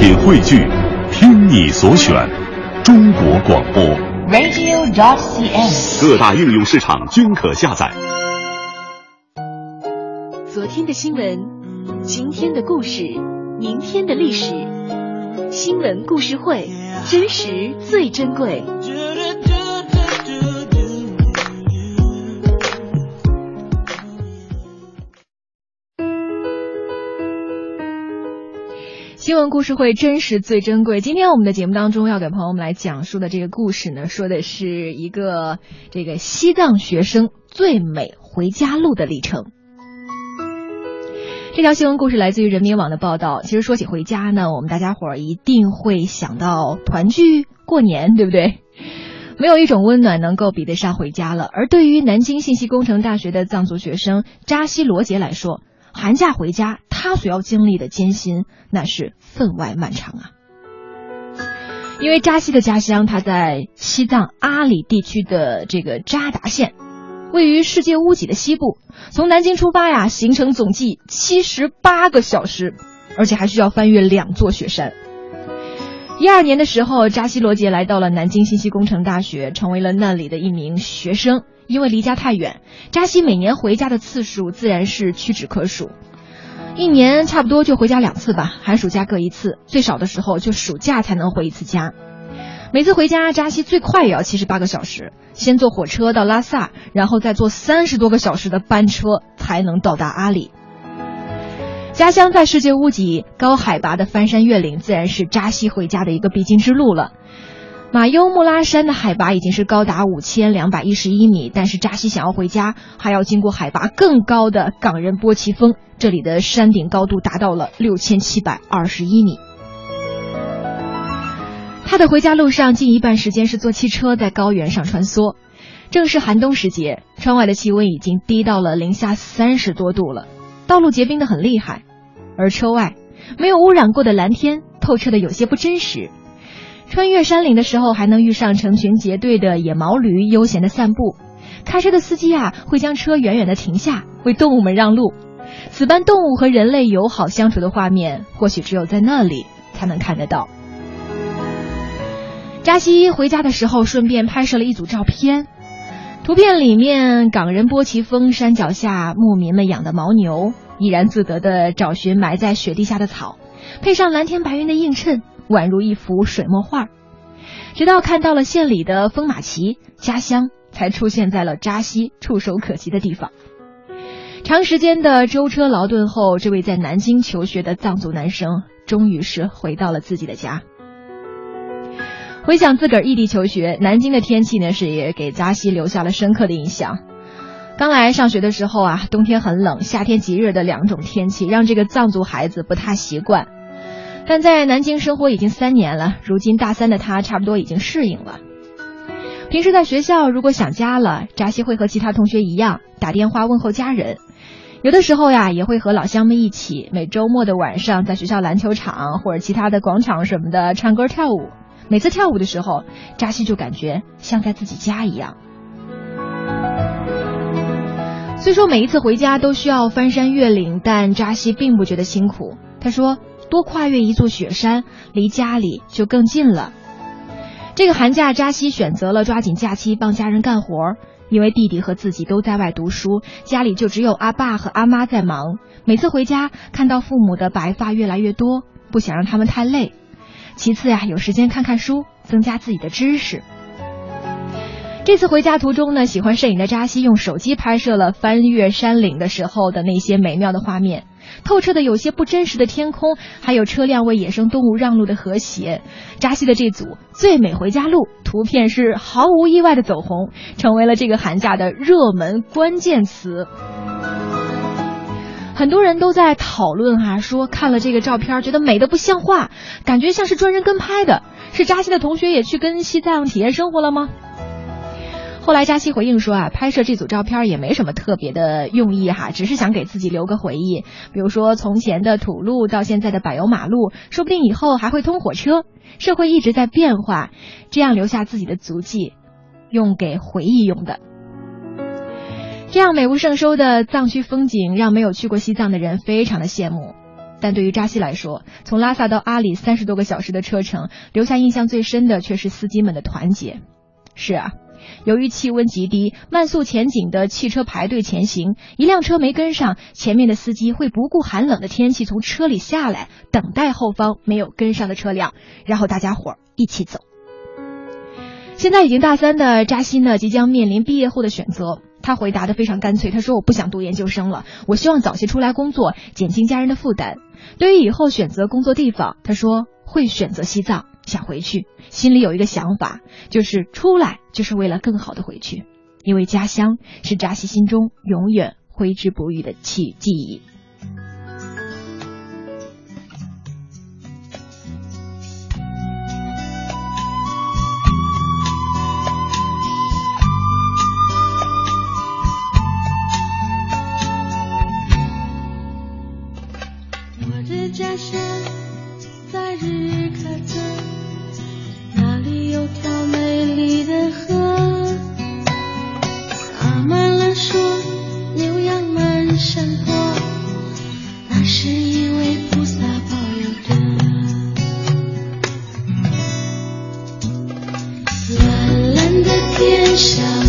品汇聚，听你所选，中国广播。radio.dot.cn，。各大应用市场均可下载。昨天的新闻，今天的故事，明天的历史，新闻故事会，真实最珍贵。新闻故事会真实最珍贵。今天我们的节目当中要给朋友们来讲述的这个故事呢，说的是一个这个西藏学生最美回家路的历程。这条新闻故事来自于人民网的报道。其实说起回家呢，我们大家伙儿一定会想到团聚、过年，对不对？没有一种温暖能够比得上回家了。而对于南京信息工程大学的藏族学生扎西罗杰来说，寒假回家，他所要经历的艰辛那是分外漫长啊。因为扎西的家乡，他在西藏阿里地区的这个扎达县。位于世界屋脊的西部，从南京出发呀，行程总计七十八个小时，而且还需要翻越两座雪山。一二年的时候，扎西罗杰来到了南京信息工程大学，成为了那里的一名学生。因为离家太远，扎西每年回家的次数自然是屈指可数，一年差不多就回家两次吧，寒暑假各一次，最少的时候就暑假才能回一次家。每次回家，扎西最快也要七十八个小时，先坐火车到拉萨，然后再坐三十多个小时的班车才能到达阿里。家乡在世界屋脊，高海拔的翻山越岭自然是扎西回家的一个必经之路了。马优木拉山的海拔已经是高达五千两百一十一米，但是扎西想要回家，还要经过海拔更高的冈仁波齐峰，这里的山顶高度达到了六千七百二十一米。他的回家路上，近一半时间是坐汽车在高原上穿梭。正是寒冬时节，窗外的气温已经低到了零下三十多度了，道路结冰的很厉害。而车外没有污染过的蓝天，透彻的有些不真实。穿越山岭的时候，还能遇上成群结队的野毛驴悠闲的散步。开车的司机啊，会将车远远的停下，为动物们让路。此般动物和人类友好相处的画面，或许只有在那里才能看得到。扎西回家的时候，顺便拍摄了一组照片。图片里面，冈仁波齐峰山脚下，牧民们养的牦牛怡然自得地找寻埋在雪地下的草，配上蓝天白云的映衬，宛如一幅水墨画。直到看到了县里的风马旗，家乡才出现在了扎西触手可及的地方。长时间的舟车劳顿后，这位在南京求学的藏族男生，终于是回到了自己的家。回想自个儿异地求学，南京的天气呢是也给扎西留下了深刻的印象。刚来上学的时候啊，冬天很冷，夏天极热的两种天气，让这个藏族孩子不太习惯。但在南京生活已经三年了，如今大三的他差不多已经适应了。平时在学校如果想家了，扎西会和其他同学一样打电话问候家人。有的时候呀，也会和老乡们一起，每周末的晚上在学校篮球场或者其他的广场什么的唱歌跳舞。每次跳舞的时候，扎西就感觉像在自己家一样。虽说每一次回家都需要翻山越岭，但扎西并不觉得辛苦。他说：“多跨越一座雪山，离家里就更近了。”这个寒假，扎西选择了抓紧假期帮家人干活，因为弟弟和自己都在外读书，家里就只有阿爸和阿妈在忙。每次回家，看到父母的白发越来越多，不想让他们太累。其次呀，有时间看看书，增加自己的知识。这次回家途中呢，喜欢摄影的扎西用手机拍摄了翻越山岭的时候的那些美妙的画面，透彻的有些不真实的天空，还有车辆为野生动物让路的和谐。扎西的这组最美回家路图片是毫无意外的走红，成为了这个寒假的热门关键词。很多人都在讨论哈、说看了这个照片，觉得美的不像话，感觉像是专人跟拍的。是扎西的同学也去跟西藏体验生活了吗？后来扎西回应说啊，拍摄这组照片也没什么特别的用意哈，只是想给自己留个回忆。比如说从前的土路到现在的柏油马路，说不定以后还会通火车。社会一直在变化，这样留下自己的足迹，用给回忆用的。这样美不胜收的藏区风景，让没有去过西藏的人非常的羡慕。但对于扎西来说，从拉萨到阿里三十多个小时的车程，留下印象最深的却是司机们的团结。是啊，由于气温极低，慢速前景的汽车排队前行，一辆车没跟上，前面的司机会不顾寒冷的天气从车里下来，等待后方没有跟上的车辆，然后大家伙儿一起走。现在已经大三的扎西呢，即将面临毕业后的选择。他回答的非常干脆，他说：“我不想读研究生了，我希望早些出来工作，减轻家人的负担。对于以后选择工作地方，他说会选择西藏，想回去，心里有一个想法，就是出来就是为了更好的回去，因为家乡是扎西心中永远挥之不去的记记忆。”去想